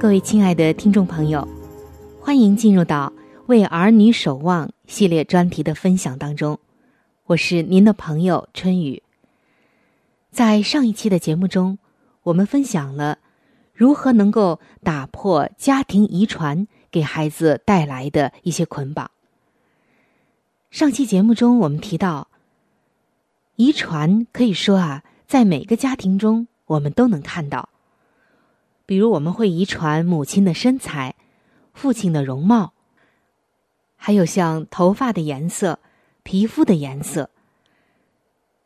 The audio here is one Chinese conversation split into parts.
各位亲爱的听众朋友，欢迎进入到“为儿女守望”系列专题的分享当中。我是您的朋友春雨。在上一期的节目中，我们分享了如何能够打破家庭遗传给孩子带来的一些捆绑。上期节目中，我们提到，遗传可以说啊，在每个家庭中，我们都能看到。比如，我们会遗传母亲的身材、父亲的容貌，还有像头发的颜色、皮肤的颜色，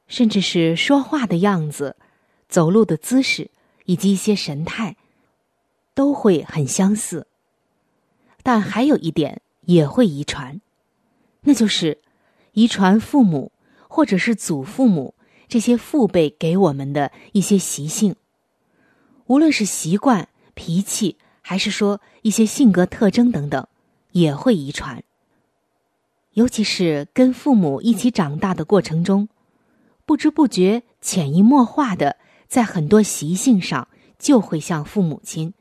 甚至是说话的样子、走路的姿势以及一些神态，都会很相似。但还有一点也会遗传，那就是遗传父母或者是祖父母这些父辈给我们的一些习性。无论是习惯、脾气，还是说一些性格特征等等，也会遗传。尤其是跟父母一起长大的过程中，不知不觉、潜移默化的，在很多习性上就会像父母亲，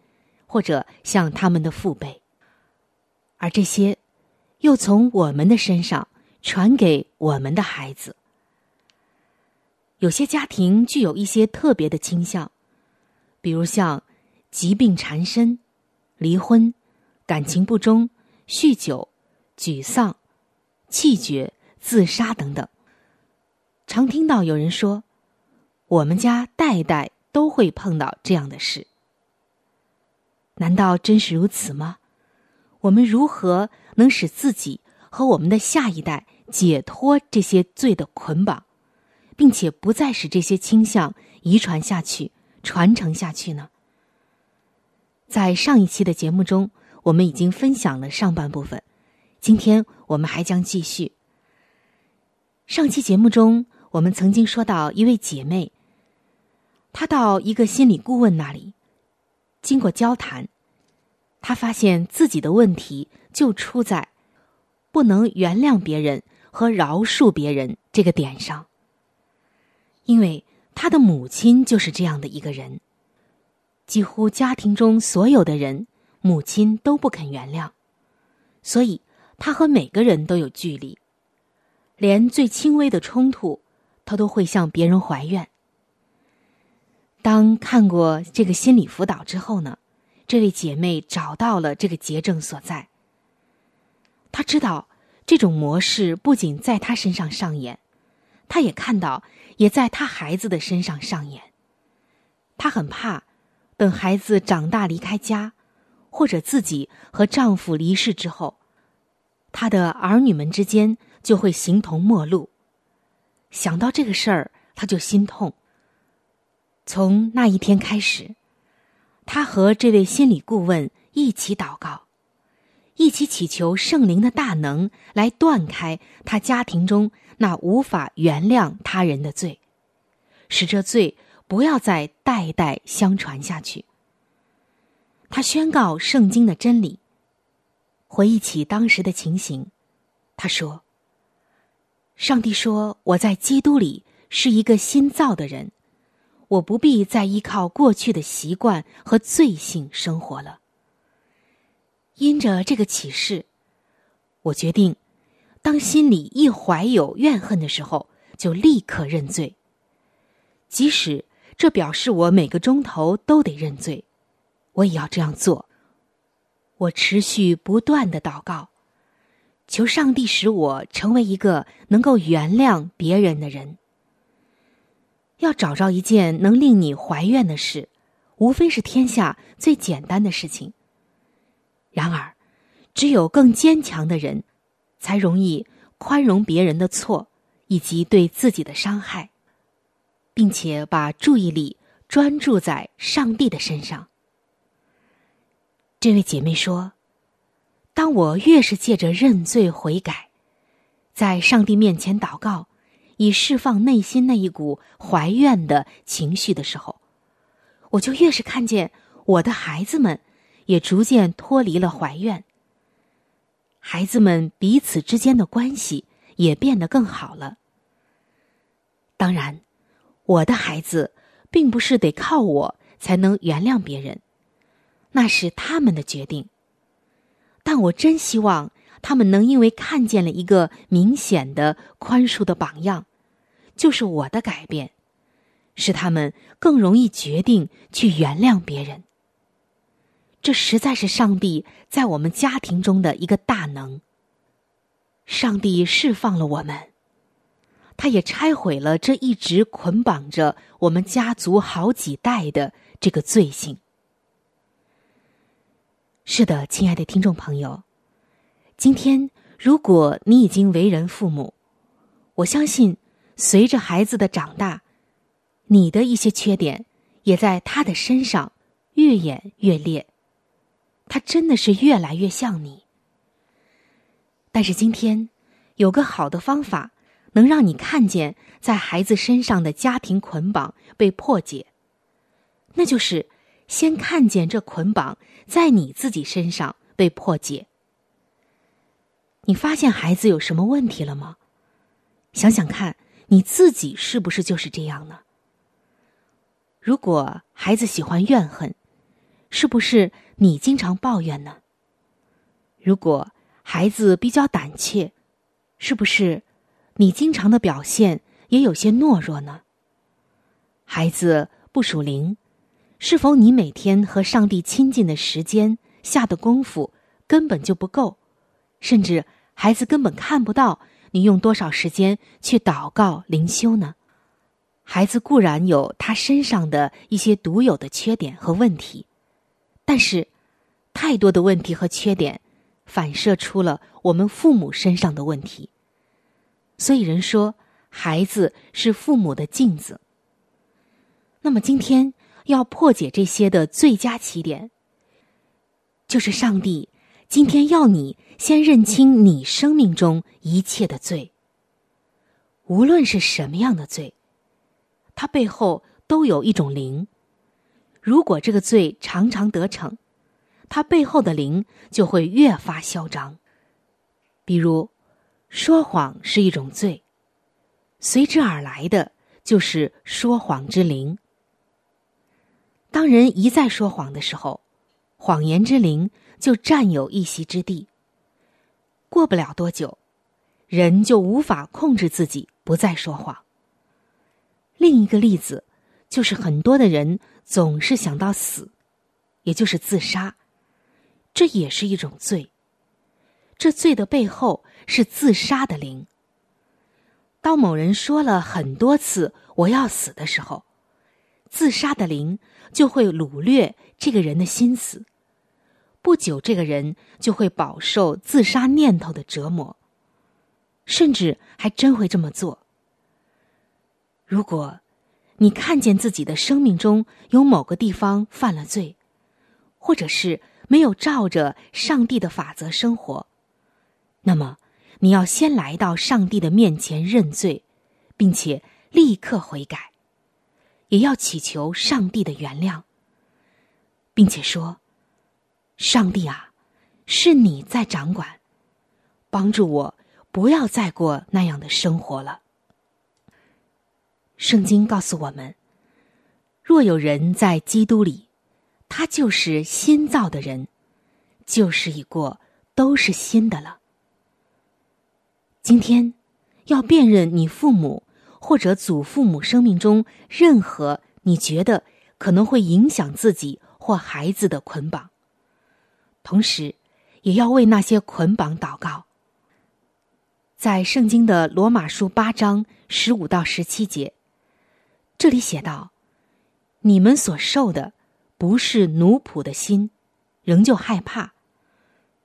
或者像他们的父辈，而这些又从我们的身上传给我们的孩子。有些家庭具有一些特别的倾向。比如像疾病缠身、离婚、感情不忠、酗酒、沮丧、气绝、自杀等等。常听到有人说：“我们家代代都会碰到这样的事。”难道真是如此吗？我们如何能使自己和我们的下一代解脱这些罪的捆绑，并且不再使这些倾向遗传下去、传承下去呢？在上一期的节目中，我们已经分享了上半部分，今天我们还将继续。上期节目中，我们曾经说到一位姐妹，她到一个心理顾问那里，经过交谈，她发现自己的问题就出在不能原谅别人和饶恕别人这个点上，因为他的母亲就是这样的一个人。几乎家庭中所有的人，母亲都不肯原谅，所以他和每个人都有距离，连最轻微的冲突，他都会向别人怀怨。当看过这个心理辅导之后呢，这位姐妹找到了这个结症所在。她知道这种模式不仅在她身上上演，她也看到也在她孩子的身上上演。她很怕。等孩子长大离开家，或者自己和丈夫离世之后，她的儿女们之间就会形同陌路。想到这个事儿，她就心痛。从那一天开始，她和这位心理顾问一起祷告，一起祈求圣灵的大能来断开她家庭中那无法原谅他人的罪，使这罪。不要再代代相传下去。他宣告圣经的真理。回忆起当时的情形，他说：“上帝说我在基督里是一个新造的人，我不必再依靠过去的习惯和罪性生活了。因着这个启示，我决定，当心里一怀有怨恨的时候，就立刻认罪，即使。”这表示我每个钟头都得认罪，我也要这样做。我持续不断的祷告，求上帝使我成为一个能够原谅别人的人。要找着一件能令你怀怨的事，无非是天下最简单的事情。然而，只有更坚强的人，才容易宽容别人的错，以及对自己的伤害。并且把注意力专注在上帝的身上。这位姐妹说：“当我越是借着认罪悔改，在上帝面前祷告，以释放内心那一股怀怨的情绪的时候，我就越是看见我的孩子们也逐渐脱离了怀怨。孩子们彼此之间的关系也变得更好了。当然。”我的孩子，并不是得靠我才能原谅别人，那是他们的决定。但我真希望他们能因为看见了一个明显的宽恕的榜样，就是我的改变，使他们更容易决定去原谅别人。这实在是上帝在我们家庭中的一个大能。上帝释放了我们。他也拆毁了这一直捆绑着我们家族好几代的这个罪行。是的，亲爱的听众朋友，今天如果你已经为人父母，我相信随着孩子的长大，你的一些缺点也在他的身上越演越烈，他真的是越来越像你。但是今天有个好的方法。能让你看见在孩子身上的家庭捆绑被破解，那就是先看见这捆绑在你自己身上被破解。你发现孩子有什么问题了吗？想想看，你自己是不是就是这样呢？如果孩子喜欢怨恨，是不是你经常抱怨呢？如果孩子比较胆怯，是不是？你经常的表现也有些懦弱呢。孩子不属灵，是否你每天和上帝亲近的时间下的功夫根本就不够，甚至孩子根本看不到你用多少时间去祷告灵修呢？孩子固然有他身上的一些独有的缺点和问题，但是太多的问题和缺点，反射出了我们父母身上的问题。所以人说，孩子是父母的镜子。那么今天要破解这些的最佳起点，就是上帝今天要你先认清你生命中一切的罪，无论是什么样的罪，它背后都有一种灵。如果这个罪常常得逞，他背后的灵就会越发嚣张。比如，说谎是一种罪，随之而来的就是说谎之灵。当人一再说谎的时候，谎言之灵就占有一席之地。过不了多久，人就无法控制自己不再说谎。另一个例子，就是很多的人。总是想到死，也就是自杀，这也是一种罪。这罪的背后是自杀的灵。当某人说了很多次“我要死”的时候，自杀的灵就会掳掠这个人的心思。不久，这个人就会饱受自杀念头的折磨，甚至还真会这么做。如果。你看见自己的生命中有某个地方犯了罪，或者是没有照着上帝的法则生活，那么你要先来到上帝的面前认罪，并且立刻悔改，也要祈求上帝的原谅，并且说：“上帝啊，是你在掌管，帮助我不要再过那样的生活了。”圣经告诉我们：若有人在基督里，他就是新造的人，旧事已过，都是新的了。今天要辨认你父母或者祖父母生命中任何你觉得可能会影响自己或孩子的捆绑，同时也要为那些捆绑祷告。在圣经的罗马书八章十五到十七节。这里写道：“你们所受的不是奴仆的心，仍旧害怕；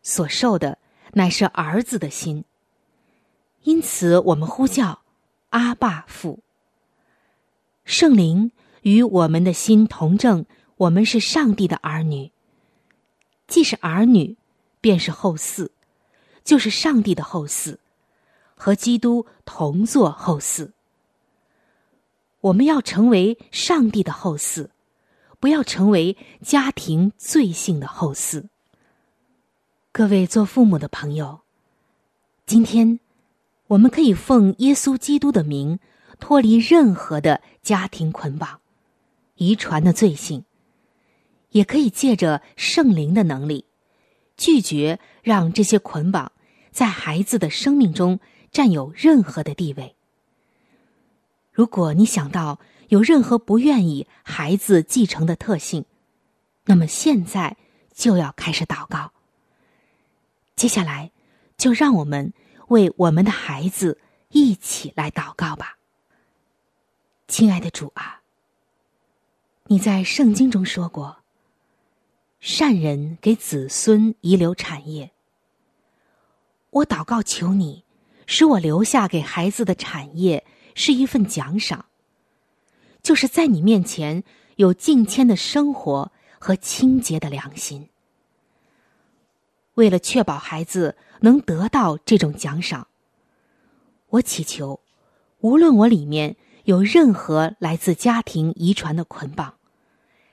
所受的乃是儿子的心。因此，我们呼叫阿爸父。圣灵与我们的心同证，我们是上帝的儿女。既是儿女，便是后嗣，就是上帝的后嗣，和基督同作后嗣。”我们要成为上帝的后嗣，不要成为家庭罪性的后嗣。各位做父母的朋友，今天我们可以奉耶稣基督的名，脱离任何的家庭捆绑、遗传的罪性，也可以借着圣灵的能力，拒绝让这些捆绑在孩子的生命中占有任何的地位。如果你想到有任何不愿意孩子继承的特性，那么现在就要开始祷告。接下来，就让我们为我们的孩子一起来祷告吧。亲爱的主啊，你在圣经中说过，善人给子孙遗留产业。我祷告求你，使我留下给孩子的产业。是一份奖赏，就是在你面前有敬谦的生活和清洁的良心。为了确保孩子能得到这种奖赏，我祈求，无论我里面有任何来自家庭遗传的捆绑，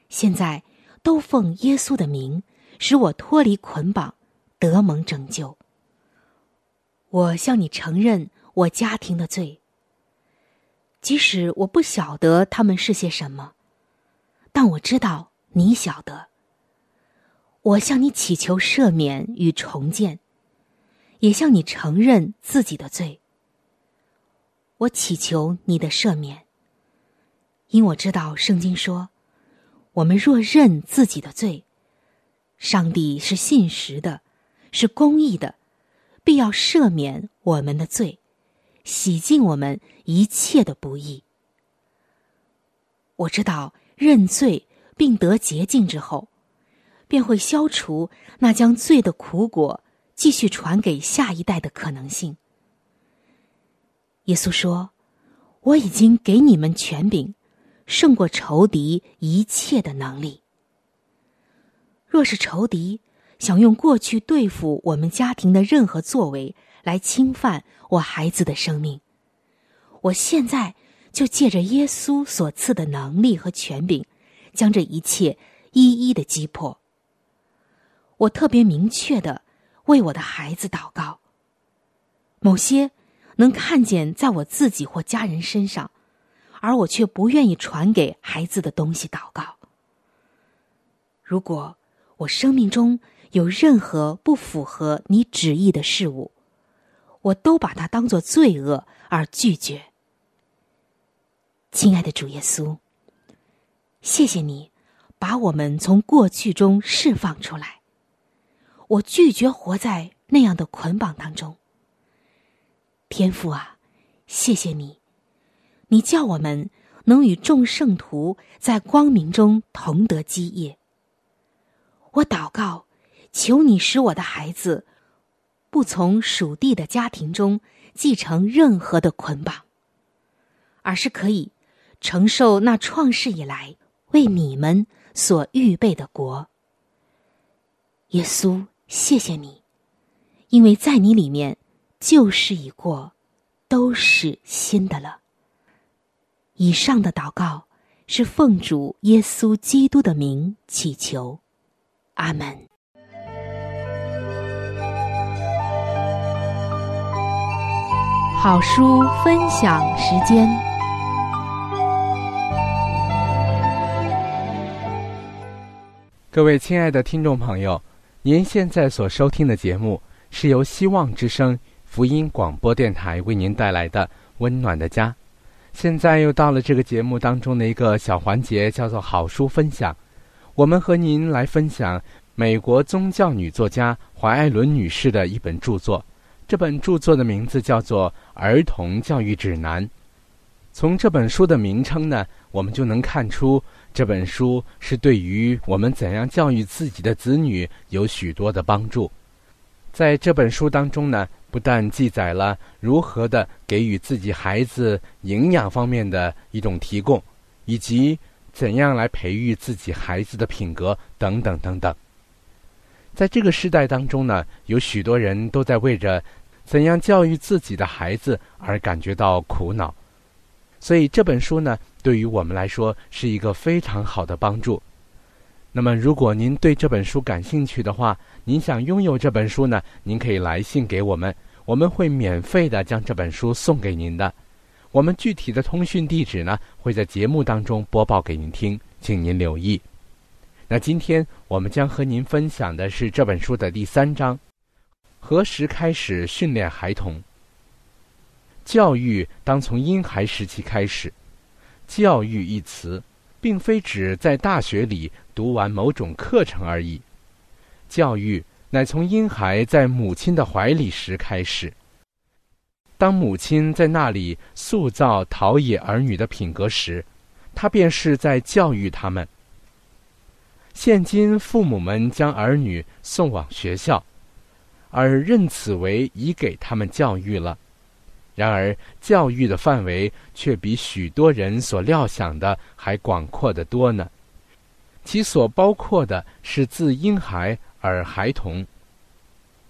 现在都奉耶稣的名，使我脱离捆绑，得蒙拯救。我向你承认我家庭的罪。即使我不晓得他们是些什么，但我知道你晓得。我向你祈求赦免与重建，也向你承认自己的罪。我祈求你的赦免，因我知道圣经说：“我们若认自己的罪，上帝是信实的，是公义的，必要赦免我们的罪。”洗净我们一切的不易。我知道认罪并得洁净之后，便会消除那将罪的苦果继续传给下一代的可能性。耶稣说：“我已经给你们权柄，胜过仇敌一切的能力。若是仇敌想用过去对付我们家庭的任何作为来侵犯我孩子的生命，我现在就借着耶稣所赐的能力和权柄，将这一切一一的击破。我特别明确的为我的孩子祷告。某些。”能看见在我自己或家人身上，而我却不愿意传给孩子的东西祷告。如果我生命中有任何不符合你旨意的事物，我都把它当做罪恶而拒绝。亲爱的主耶稣，谢谢你把我们从过去中释放出来。我拒绝活在那样的捆绑当中。天父啊，谢谢你，你叫我们能与众圣徒在光明中同得基业。我祷告，求你使我的孩子不从属地的家庭中继承任何的捆绑，而是可以承受那创世以来为你们所预备的国。耶稣，谢谢你，因为在你里面。旧事已过，都是新的了。以上的祷告是奉主耶稣基督的名祈求，阿门。好书分享时间，各位亲爱的听众朋友，您现在所收听的节目是由希望之声。福音广播电台为您带来的温暖的家，现在又到了这个节目当中的一个小环节，叫做好书分享。我们和您来分享美国宗教女作家怀艾伦女士的一本著作。这本著作的名字叫做《儿童教育指南》。从这本书的名称呢，我们就能看出这本书是对于我们怎样教育自己的子女有许多的帮助。在这本书当中呢。不但记载了如何的给予自己孩子营养方面的一种提供，以及怎样来培育自己孩子的品格等等等等。在这个时代当中呢，有许多人都在为着怎样教育自己的孩子而感觉到苦恼，所以这本书呢，对于我们来说是一个非常好的帮助。那么，如果您对这本书感兴趣的话，您想拥有这本书呢？您可以来信给我们。我们会免费的将这本书送给您的，我们具体的通讯地址呢会在节目当中播报给您听，请您留意。那今天我们将和您分享的是这本书的第三章：何时开始训练孩童？教育当从婴孩时期开始。教育一词，并非指在大学里读完某种课程而已。教育。乃从婴孩在母亲的怀里时开始。当母亲在那里塑造陶冶儿女的品格时，他便是在教育他们。现今父母们将儿女送往学校，而认此为已给他们教育了。然而，教育的范围却比许多人所料想的还广阔得多呢。其所包括的是自婴孩。而孩童，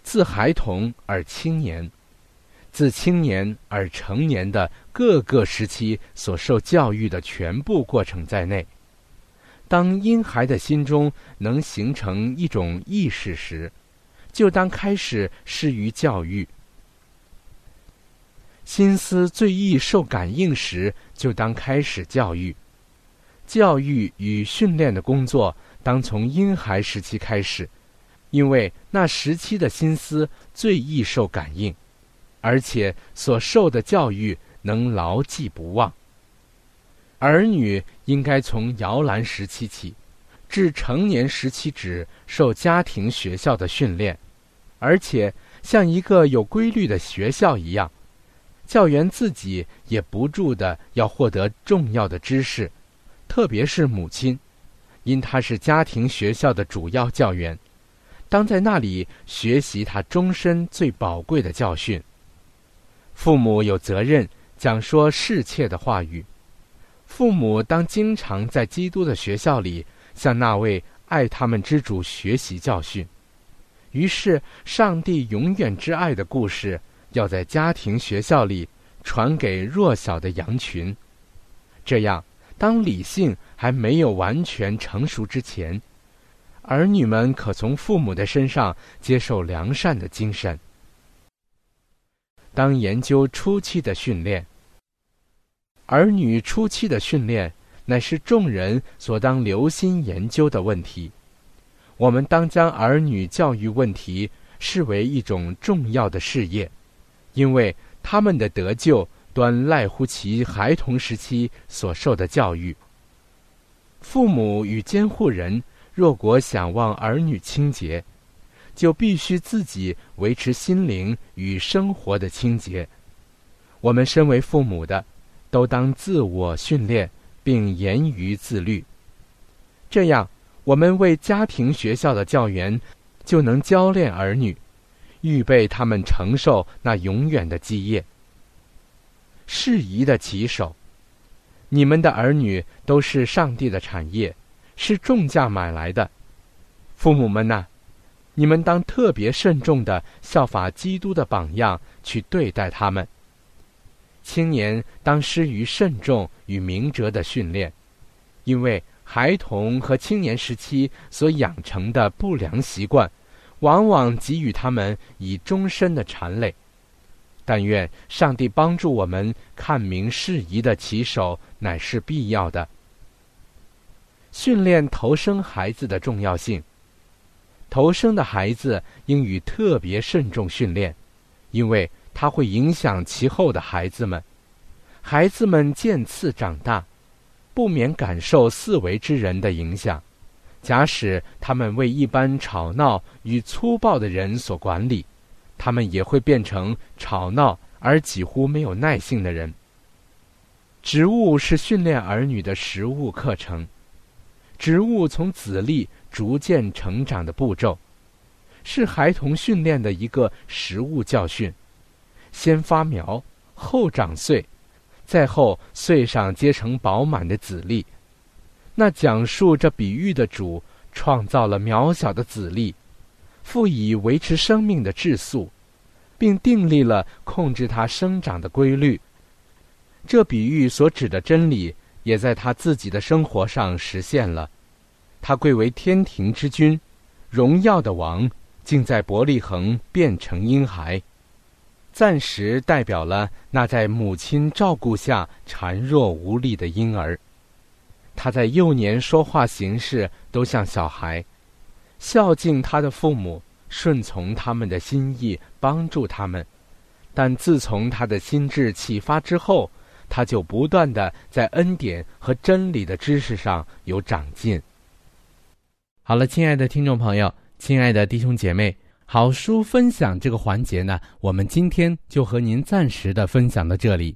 自孩童而青年，自青年而成年的各个时期所受教育的全部过程在内。当婴孩的心中能形成一种意识时，就当开始施于教育；心思最易受感应时，就当开始教育。教育与训练的工作，当从婴孩时期开始。因为那时期的心思最易受感应，而且所受的教育能牢记不忘。儿女应该从摇篮时期起，至成年时期止受家庭学校的训练，而且像一个有规律的学校一样，教员自己也不住的要获得重要的知识，特别是母亲，因她是家庭学校的主要教员。当在那里学习他终身最宝贵的教训。父母有责任讲说侍妾的话语，父母当经常在基督的学校里向那位爱他们之主学习教训。于是，上帝永远之爱的故事要在家庭学校里传给弱小的羊群。这样，当理性还没有完全成熟之前，儿女们可从父母的身上接受良善的精神。当研究初期的训练，儿女初期的训练乃是众人所当留心研究的问题。我们当将儿女教育问题视为一种重要的事业，因为他们的得救端赖乎其孩童时期所受的教育。父母与监护人若果想望儿女清洁，就必须自己维持心灵与生活的清洁。我们身为父母的，都当自我训练并严于自律。这样，我们为家庭学校的教员，就能教练儿女，预备他们承受那永远的基业。适宜的骑手，你们的儿女都是上帝的产业，是重价买来的。父母们呐！你们当特别慎重的效法基督的榜样去对待他们。青年当施于慎重与明哲的训练，因为孩童和青年时期所养成的不良习惯，往往给予他们以终身的缠累。但愿上帝帮助我们看明适宜的起手乃是必要的。训练投生孩子的重要性。头生的孩子应予特别慎重训练，因为它会影响其后的孩子们。孩子们渐次长大，不免感受四维之人的影响。假使他们为一般吵闹与粗暴的人所管理，他们也会变成吵闹而几乎没有耐性的人。植物是训练儿女的食物课程。植物从籽粒。逐渐成长的步骤，是孩童训练的一个食物教训。先发苗，后长穗，再后穗上结成饱满的籽粒。那讲述这比喻的主创造了渺小的籽粒，赋以维持生命的质素，并订立了控制它生长的规律。这比喻所指的真理，也在他自己的生活上实现了。他贵为天庭之君，荣耀的王，竟在伯利恒变成婴孩，暂时代表了那在母亲照顾下孱弱无力的婴儿。他在幼年说话行事都像小孩，孝敬他的父母，顺从他们的心意，帮助他们。但自从他的心智启发之后，他就不断的在恩典和真理的知识上有长进。好了，亲爱的听众朋友，亲爱的弟兄姐妹，好书分享这个环节呢，我们今天就和您暂时的分享到这里。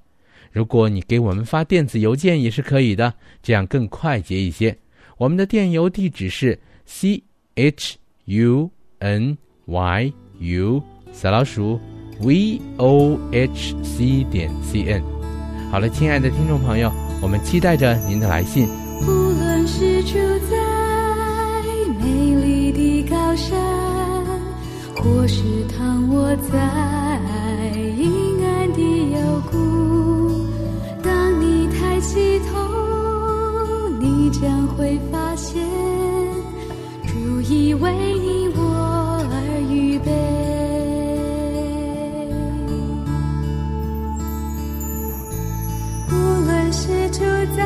如果你给我们发电子邮件也是可以的，这样更快捷一些。我们的电邮地址是 c h u n y u 小老鼠 v o h c 点 c n。好了，亲爱的听众朋友，我们期待着您的来信。无论是住在美丽的高山。或是躺卧在阴暗的幽谷，起头，你将会发现，主已为你我而预备。无论是住在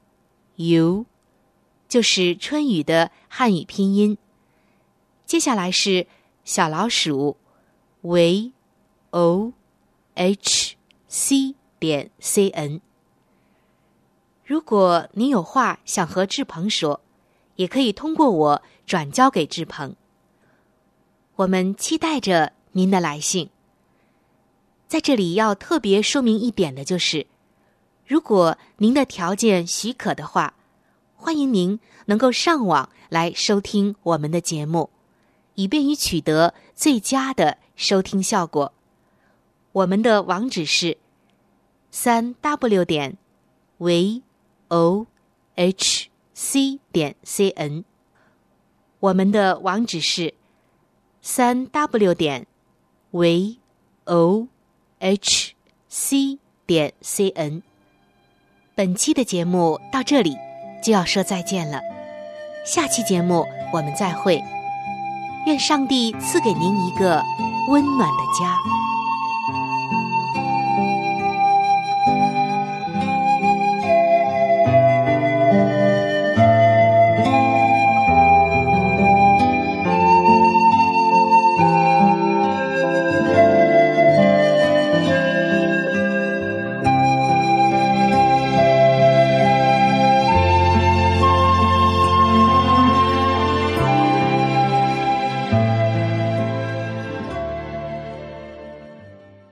u，就是春雨的汉语拼音。接下来是小老鼠 v o h c 点 c n。如果您有话想和志鹏说，也可以通过我转交给志鹏。我们期待着您的来信。在这里要特别说明一点的就是。如果您的条件许可的话，欢迎您能够上网来收听我们的节目，以便于取得最佳的收听效果。我们的网址是三 w 点 v o h c 点 c n。我们的网址是三 w 点 v o h c 点 c n。本期的节目到这里就要说再见了，下期节目我们再会。愿上帝赐给您一个温暖的家。